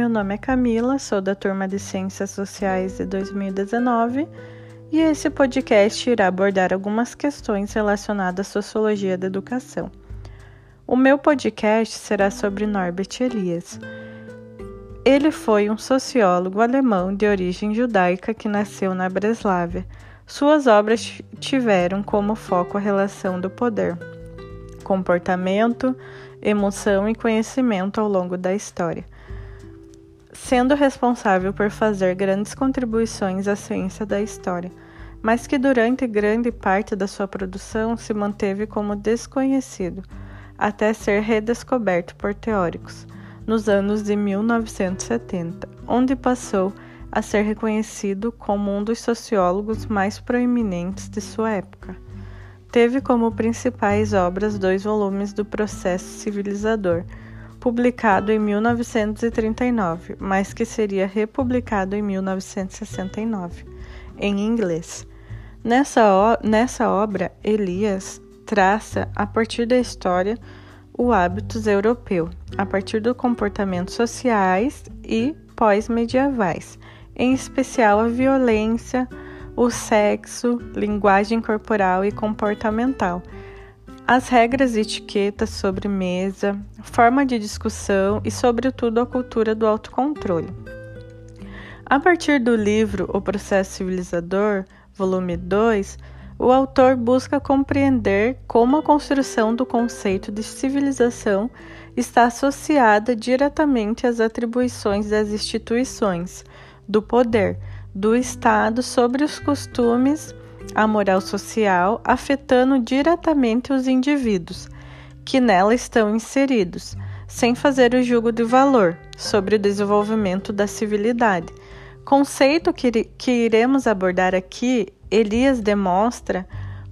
meu nome é Camila, sou da turma de Ciências Sociais de 2019 e esse podcast irá abordar algumas questões relacionadas à sociologia da educação. O meu podcast será sobre Norbert Elias. Ele foi um sociólogo alemão de origem judaica que nasceu na Breslávia. Suas obras tiveram como foco a relação do poder, comportamento, emoção e conhecimento ao longo da história, sendo responsável por fazer grandes contribuições à ciência da história, mas que durante grande parte da sua produção se manteve como desconhecido, até ser redescoberto por teóricos nos anos de 1970, onde passou a ser reconhecido como um dos sociólogos mais proeminentes de sua época. Teve como principais obras dois volumes do Processo Civilizador, publicado em 1939, mas que seria republicado em 1969, em inglês. Nessa, nessa obra, Elias traça, a partir da história, o hábitos europeu, a partir do comportamentos sociais e pós-medievais, em especial a violência, o sexo, linguagem corporal e comportamental, as regras e etiquetas sobre mesa, forma de discussão e, sobretudo, a cultura do autocontrole. A partir do livro O Processo Civilizador, volume 2, o autor busca compreender como a construção do conceito de civilização está associada diretamente às atribuições das instituições, do poder, do Estado sobre os costumes, a moral social, afetando diretamente os indivíduos que nela estão inseridos, sem fazer o julgo de valor sobre o desenvolvimento da civilidade. Conceito que, que iremos abordar aqui, Elias demonstra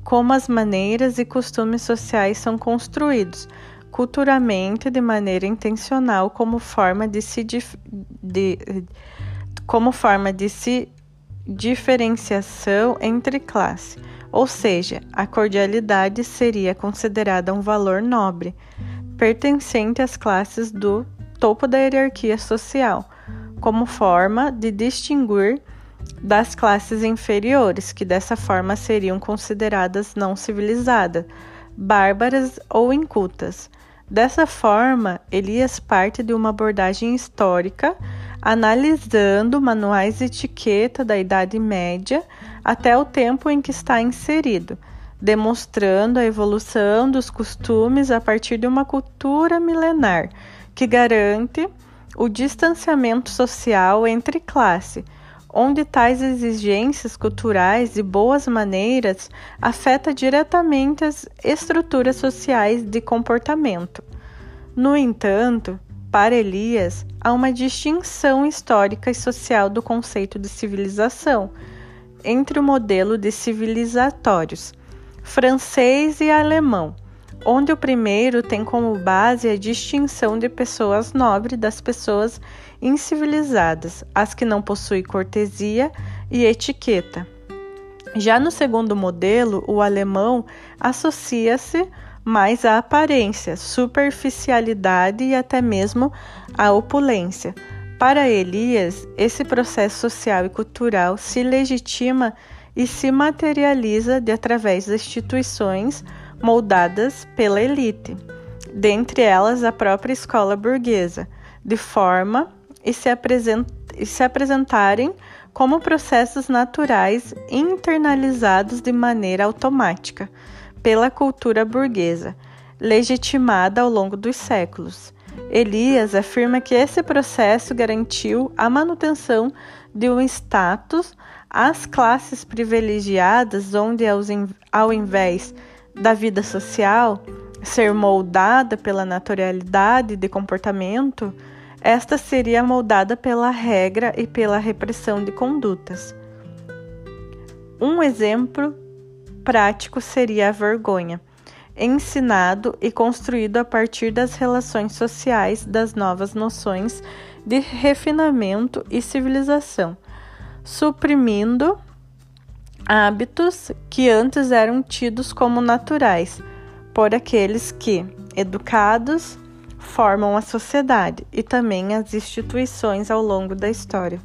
como as maneiras e costumes sociais são construídos culturalmente de maneira intencional como forma de se de, como forma de se diferenciação entre classe, ou seja, a cordialidade seria considerada um valor nobre, pertencente às classes do topo da hierarquia social, como forma de distinguir das classes inferiores, que dessa forma seriam consideradas não civilizadas, bárbaras ou incultas. Dessa forma, Elias parte de uma abordagem histórica analisando manuais de etiqueta da Idade Média até o tempo em que está inserido, demonstrando a evolução dos costumes a partir de uma cultura milenar que garante o distanciamento social entre classe, onde tais exigências culturais e boas maneiras afetam diretamente as estruturas sociais de comportamento. No entanto, para Elias, há uma distinção histórica e social do conceito de civilização entre o modelo de civilizatórios francês e alemão, onde o primeiro tem como base a distinção de pessoas nobres das pessoas incivilizadas, as que não possuem cortesia e etiqueta. Já no segundo modelo, o alemão associa-se mais a aparência, superficialidade e até mesmo a opulência. Para Elias, esse processo social e cultural se legitima e se materializa de através das instituições moldadas pela elite, dentre elas a própria escola burguesa, de forma e se, apresent e se apresentarem como processos naturais internalizados de maneira automática pela cultura burguesa, legitimada ao longo dos séculos. Elias afirma que esse processo garantiu a manutenção de um status às classes privilegiadas, onde, ao invés da vida social ser moldada pela naturalidade de comportamento, esta seria moldada pela regra e pela repressão de condutas. Um exemplo prático seria a vergonha, ensinado e construído a partir das relações sociais das novas noções de refinamento e civilização, suprimindo hábitos que antes eram tidos como naturais por aqueles que, educados formam a sociedade e também as instituições ao longo da história.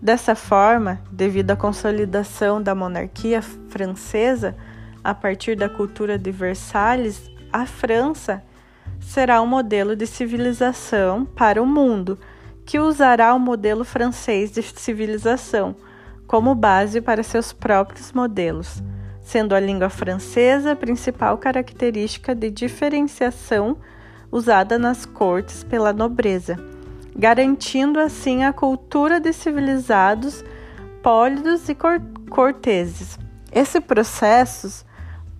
Dessa forma, devido à consolidação da monarquia francesa, a partir da cultura de Versalhes, a França será um modelo de civilização para o mundo, que usará o modelo francês de civilização como base para seus próprios modelos, sendo a língua francesa a principal característica de diferenciação usada nas cortes pela nobreza, garantindo assim a cultura de civilizados pólidos e corteses. Esse processo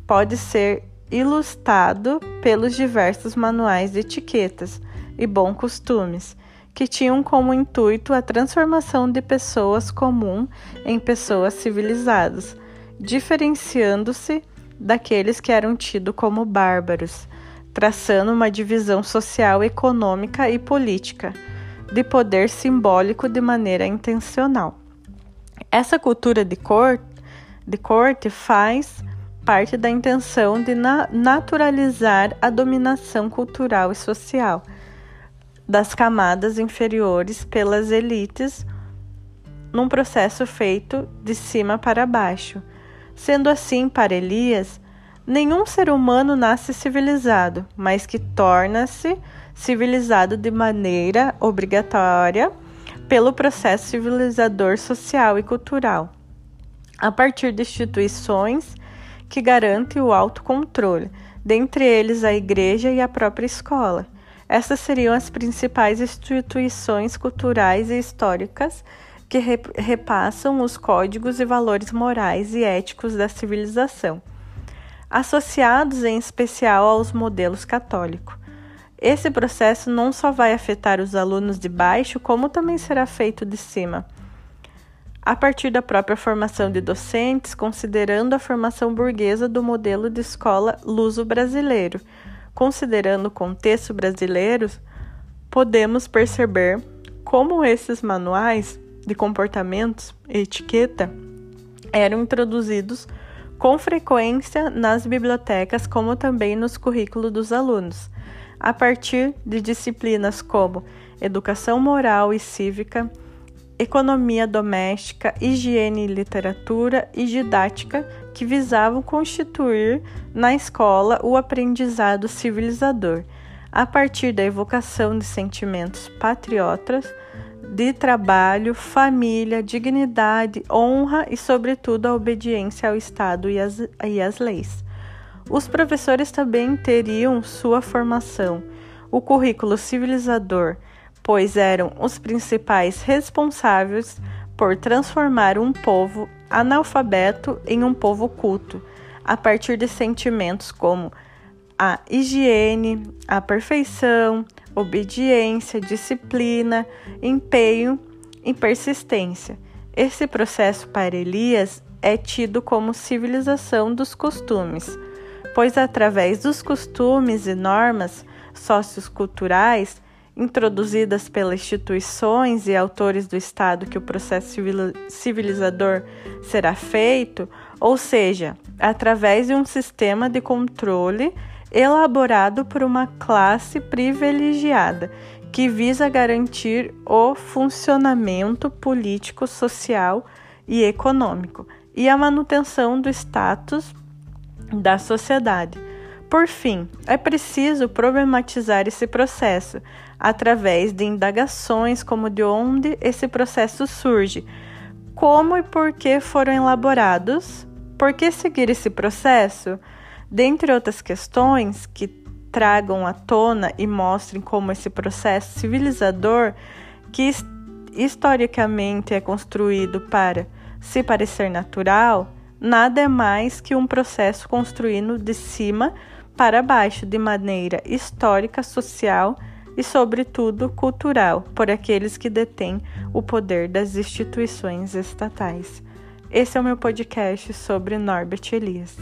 pode ser ilustrado pelos diversos manuais de etiquetas e bons costumes, que tinham como intuito a transformação de pessoas comuns em pessoas civilizadas, diferenciando-se daqueles que eram tidos como bárbaros, traçando uma divisão social, econômica e política de poder simbólico de maneira intencional. Essa cultura de, de corte faz parte da intenção de na naturalizar a dominação cultural e social das camadas inferiores pelas elites num processo feito de cima para baixo. Sendo assim, para Elias, nenhum ser humano nasce civilizado, mas que torna-se civilizado de maneira obrigatória pelo processo civilizador social e cultural, a partir de instituições que garante o autocontrole, dentre eles a igreja e a própria escola. Essas seriam as principais instituições culturais e históricas que repassam os códigos e valores morais e éticos da civilização, associados em especial aos modelos católicos. Esse processo não só vai afetar os alunos de baixo, como também será feito de cima a partir da própria formação de docentes, considerando a formação burguesa do modelo de escola luso-brasileiro. Considerando o contexto brasileiro, podemos perceber como esses manuais de comportamentos e etiqueta eram introduzidos com frequência nas bibliotecas, como também nos currículos dos alunos, a partir de disciplinas como educação moral e cívica economia doméstica, higiene e literatura e didática que visavam constituir na escola o aprendizado civilizador, a partir da evocação de sentimentos patriotas, de trabalho, família, dignidade, honra e, sobretudo, a obediência ao Estado e às, e às leis. Os professores também teriam sua formação, o currículo civilizador pois eram os principais responsáveis por transformar um povo analfabeto em um povo culto, a partir de sentimentos como a higiene, a perfeição, obediência, disciplina, empenho e persistência. Esse processo para Elias é tido como civilização dos costumes, pois através dos costumes e normas socioculturais introduzidas pelas instituições e autores do Estado que o processo civilizador será feito, ou seja, através de um sistema de controle elaborado por uma classe privilegiada que visa garantir o funcionamento político, social e econômico e a manutenção do status da sociedade. Por fim, é preciso problematizar esse processo. Através de indagações como de onde esse processo surge, como e por que foram elaborados, por que seguir esse processo, dentre outras questões que tragam à tona e mostrem como esse processo civilizador, que historicamente é construído para se parecer natural, nada é mais que um processo construído de cima para baixo, de maneira histórica, social e, sobretudo, cultural, por aqueles que detêm o poder das instituições estatais. Esse é o meu podcast sobre Norbert Elias.